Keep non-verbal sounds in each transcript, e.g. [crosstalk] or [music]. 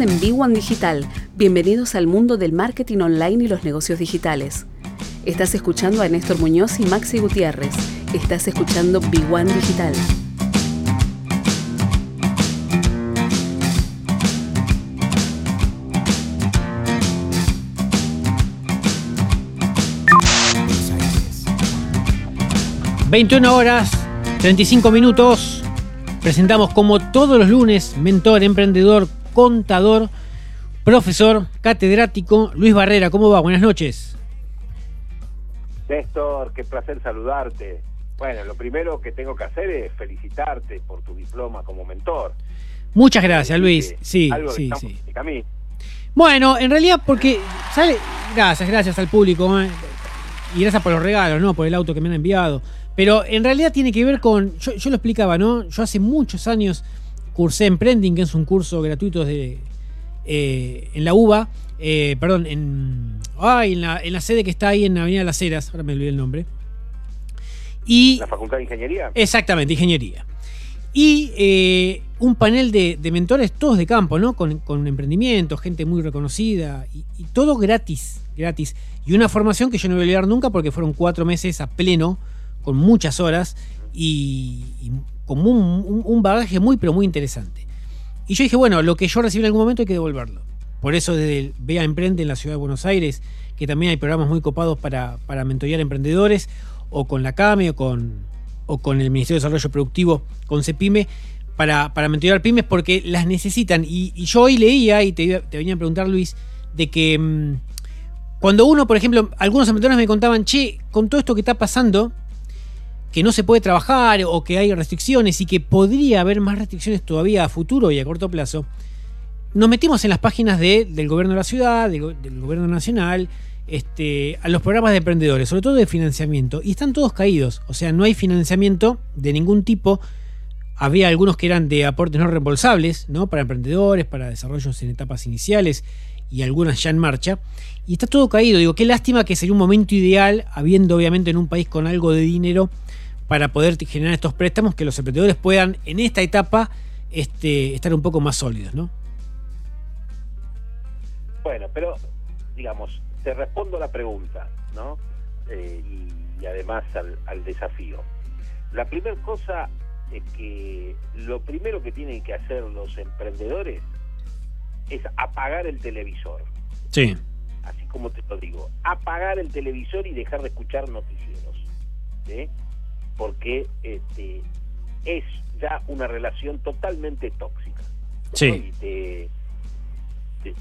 En B1 Digital. Bienvenidos al mundo del marketing online y los negocios digitales. Estás escuchando a Néstor Muñoz y Maxi Gutiérrez. Estás escuchando B1 Digital. ...21 horas, 35 minutos... ...presentamos como todos los lunes... ...mentor, emprendedor, contador, profesor, catedrático, Luis Barrera. ¿Cómo va? Buenas noches. Néstor, qué placer saludarte. Bueno, lo primero que tengo que hacer es felicitarte por tu diploma como mentor. Muchas gracias, Luis. Sí, sí, sí. Bueno, en realidad porque sale, gracias, gracias al público ¿eh? y gracias por los regalos, ¿no? Por el auto que me han enviado. Pero en realidad tiene que ver con, yo, yo lo explicaba, ¿no? Yo hace muchos años cursé Emprending, que es un curso gratuito de, eh, en la UBA, eh, perdón, en, en, la, sede que está ahí en Avenida Las Heras, ahora me olvidé el nombre. Y, ¿La Facultad de Ingeniería? Exactamente, Ingeniería. Y eh, un panel de, mentores, todos de campo, ¿no? Con, con emprendimiento, gente muy reconocida, y, todo gratis, gratis. Y una formación que yo no voy a olvidar nunca porque fueron cuatro meses a pleno, con muchas horas, y como un, bagaje muy, pero muy interesante. Y yo dije, bueno, lo que yo recibí en algún momento hay que devolverlo. Por eso desde Vea Emprende en la ciudad de Buenos Aires, que también hay programas muy copados para, para mentorear emprendedores, o con la CAME, o con, o con el Ministerio de Desarrollo Productivo, con CEPIME, para, para mentorear pymes, porque las necesitan. Y, yo hoy leía, y te, te, venía a preguntar, Luis, de que mm, cuando uno, por ejemplo, algunos emprendedores me contaban, che, con todo esto que está pasando, que no se puede trabajar o que hay restricciones y que podría haber más restricciones todavía a futuro y a corto plazo, nos metimos en las páginas del gobierno de la ciudad, del, gobierno nacional, este, a los programas de emprendedores, sobre todo de financiamiento, y están todos caídos. O sea, no hay financiamiento de ningún tipo. Había algunos que eran de aportes no reembolsables, ¿no? Para emprendedores, para desarrollos en etapas iniciales y algunas ya en marcha. Y está todo caído. Digo, qué lástima que sería un momento ideal, habiendo obviamente en un país con algo de dinero, para poder generar estos préstamos que los emprendedores puedan en esta etapa este, estar un poco más sólidos, ¿no? Bueno, pero digamos, te respondo la pregunta, ¿no? Eh, y, además al, desafío. La primera cosa es que lo primero que tienen que hacer los emprendedores es apagar el televisor. Sí. Así como te lo digo, apagar el televisor y dejar de escuchar noticieros. ¿sí? Porque este, es ya una relación totalmente tóxica. Sí. te,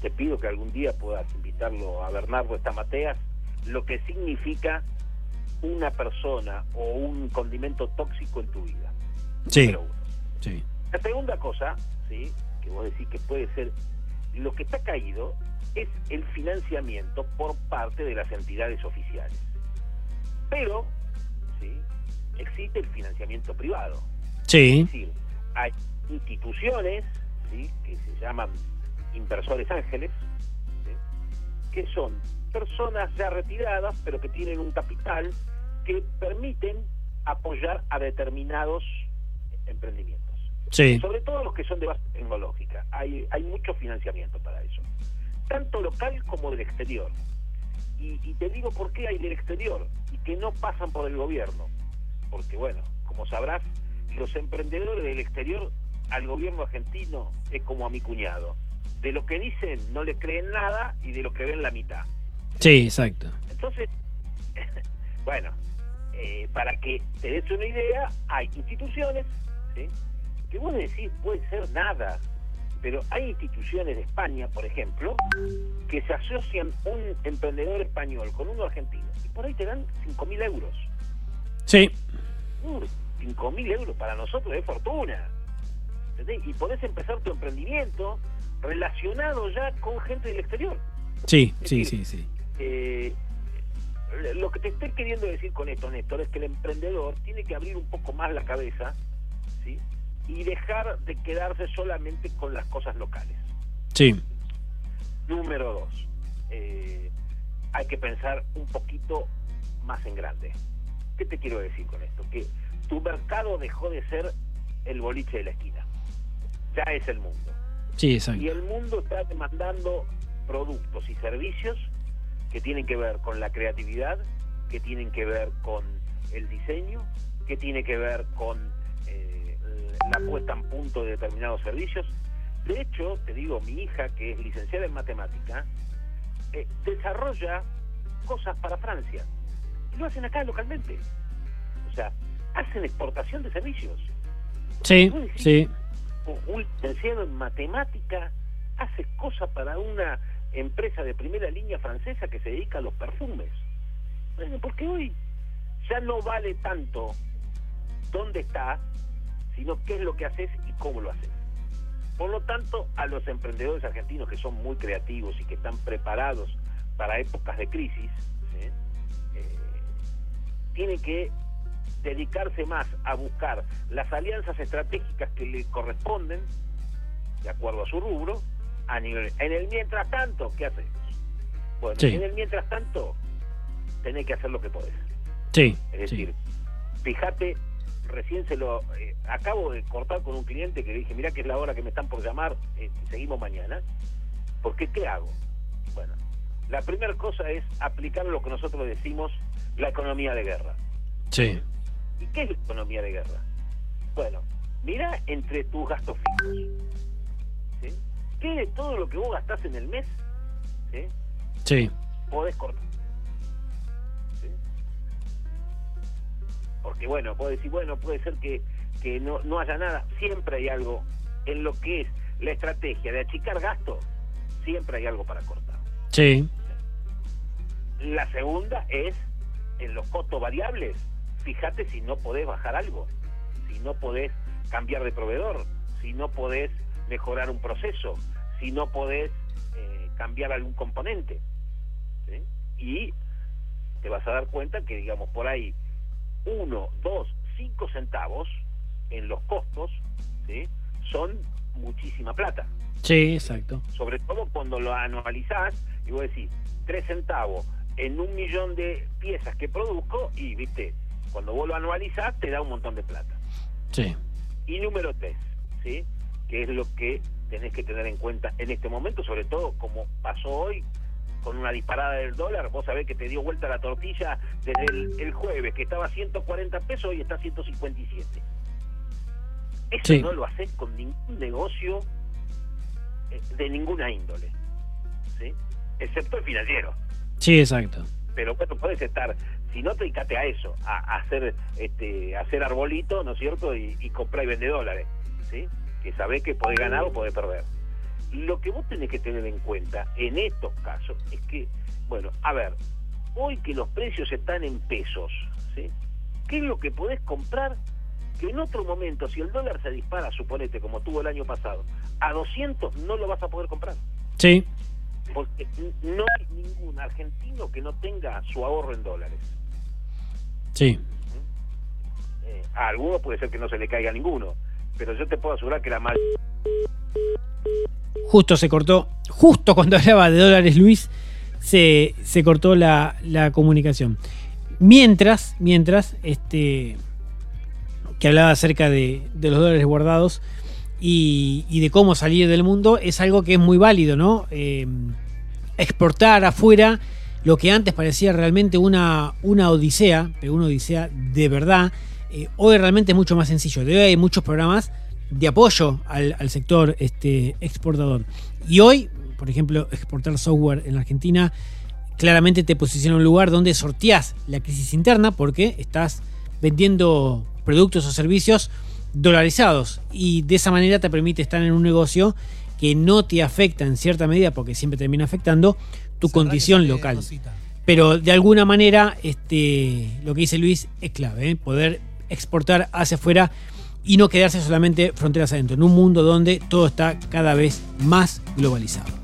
te, pido que algún día puedas invitarlo a Bernardo Estamateas, lo que significa una persona o un condimento tóxico en tu vida. Sí. sí. La segunda cosa, ¿sí? que vos decís que puede ser, lo que está caído es el financiamiento por parte de las entidades oficiales. Pero. Existe el financiamiento privado. Sí. Es decir, hay instituciones que se llaman inversores ángeles, que son personas ya retiradas, pero que tienen un capital que permiten apoyar a determinados emprendimientos. Sí. Sobre todo los que son de base tecnológica. Hay, hay mucho financiamiento para eso. Tanto local como del exterior. Y, y te digo por qué hay del exterior y que no pasan por el gobierno porque bueno, como sabrás, los emprendedores del exterior al gobierno argentino es como a mi cuñado. De lo que dicen no le creen nada y de lo que ven la mitad. Sí, exacto. Entonces, [laughs] bueno, eh, para que te des una idea, hay instituciones que vos decís puede ser nada, pero hay instituciones de España, por ejemplo, que se asocian un emprendedor español con uno argentino y por ahí te dan 5.000 euros. Sí. 5 mil euros para nosotros es fortuna. Y podés empezar tu emprendimiento relacionado ya con gente del exterior. Sí, sí, sí, sí. Eh, lo que te estoy queriendo decir con esto, Néstor, es que el emprendedor tiene que abrir un poco más la cabeza ¿sí? y dejar de quedarse solamente con las cosas locales. Sí. Número dos, eh, hay que pensar un poquito más en grande. ¿Qué te quiero decir con esto? Que tu mercado dejó de ser el boliche de la esquina. Ya es el mundo. Sí, exacto. Y el mundo está demandando productos y servicios que tienen que ver con la creatividad, que tienen que ver con el diseño, que tiene que ver con eh, la puesta en punto de determinados servicios. De hecho, te digo, mi hija, que es licenciada en matemática, eh, desarrolla cosas para Francia. Y lo hacen acá localmente. O sea, hacen exportación de servicios. Sí, sí. Un licenciado en matemática hace cosas para una empresa de primera línea francesa que se dedica a los perfumes. Bueno, porque hoy ya no vale tanto dónde estás, sino qué es lo que haces y cómo lo haces. Por lo tanto, a los emprendedores argentinos que son muy creativos y que están preparados para épocas de crisis, eh, tienen que dedicarse más a buscar las alianzas estratégicas que le corresponden, de acuerdo a su rubro, a nivel... En el mientras tanto, ¿qué hacemos? Bueno, en el mientras tanto, tenés que hacer lo que podés. Sí. Es decir, fíjate recién se lo eh, acabo de cortar con un cliente que le dije, mira que es la hora que me están por llamar, eh, seguimos mañana. Porque ¿qué hago? Bueno, la primera cosa es aplicar lo que nosotros decimos la economía de guerra. Sí. ¿Y qué es la economía de guerra? Bueno, mira entre tus gastos fijos. ¿sí? ¿Qué de todo lo que vos gastás en el mes? ¿sí? Sí. Podés cortar. porque bueno, puedo decir, bueno, puede ser que, que no, no haya nada, siempre hay algo en lo que es la estrategia de achicar gastos, siempre hay algo para cortar. Sí. La segunda es en los costos variables, fíjate si no podés bajar algo, si no podés cambiar de proveedor, si no podés mejorar un proceso, si no podés eh, cambiar algún componente. Y te vas a dar cuenta que, digamos, por ahí 1, 2, 5 centavos en los costos, ¿sí? son muchísima plata. Sí, exacto. Sobre todo cuando lo anualizás y vos decís 3 centavos en un millón de piezas que produzco y, viste, cuando vos lo anualizás te da un montón de plata. Sí. Y número 3, ¿sí? que es lo que tenés que tener en cuenta en este momento, sobre todo como pasó hoy con una disparada del dólar, vos sabés que te dio vuelta la tortilla desde el, jueves, que estaba a 140 pesos y está a 157. Eso no lo haces con ningún negocio eh, de ninguna índole, ¿sí? excepto el financiero. Sí, exacto. Pero bueno, puedes estar, si no te dedicate a eso, a, hacer este hacer arbolito, ¿no es cierto? Y, y comprar y vender dólares, ¿sí? Que sabés que podés ganar o podés perder. Lo que vos tenés que tener en cuenta en estos casos es que, bueno, a ver, hoy que los precios están en pesos, ¿sí? ¿qué es lo que podés comprar que en otro momento, si el dólar se dispara, suponete, como tuvo el año pasado, a 200 no lo vas a poder comprar? Sí. Porque no hay ningún argentino que no tenga su ahorro en dólares. Sí. Eh, a algunos puede ser que no se le caiga ninguno, pero yo te puedo asegurar que la mayoría justo se cortó, justo cuando [laughs] hablaba de dólares Luis, se, cortó la, comunicación. Mientras, mientras, este, que hablaba acerca de, los dólares guardados y, de cómo salir del mundo, es algo que es muy válido, ¿no? Eh, exportar afuera lo que antes parecía realmente una, una odisea, pero una odisea de verdad, eh, hoy realmente es mucho más sencillo. De hoy hay muchos programas de apoyo al, sector este, exportador. Y hoy, por ejemplo, exportar software en la Argentina claramente te posiciona en un lugar donde sorteás la crisis interna porque estás vendiendo productos o servicios dolarizados y de esa manera te permite estar en un negocio que no te afecta en cierta medida porque siempre termina afectando tu condición local. Pero de alguna manera este, lo que dice Luis es clave, ¿eh? poder exportar hacia afuera y no quedarse solamente fronteras adentro, en un mundo donde todo está cada vez más globalizado.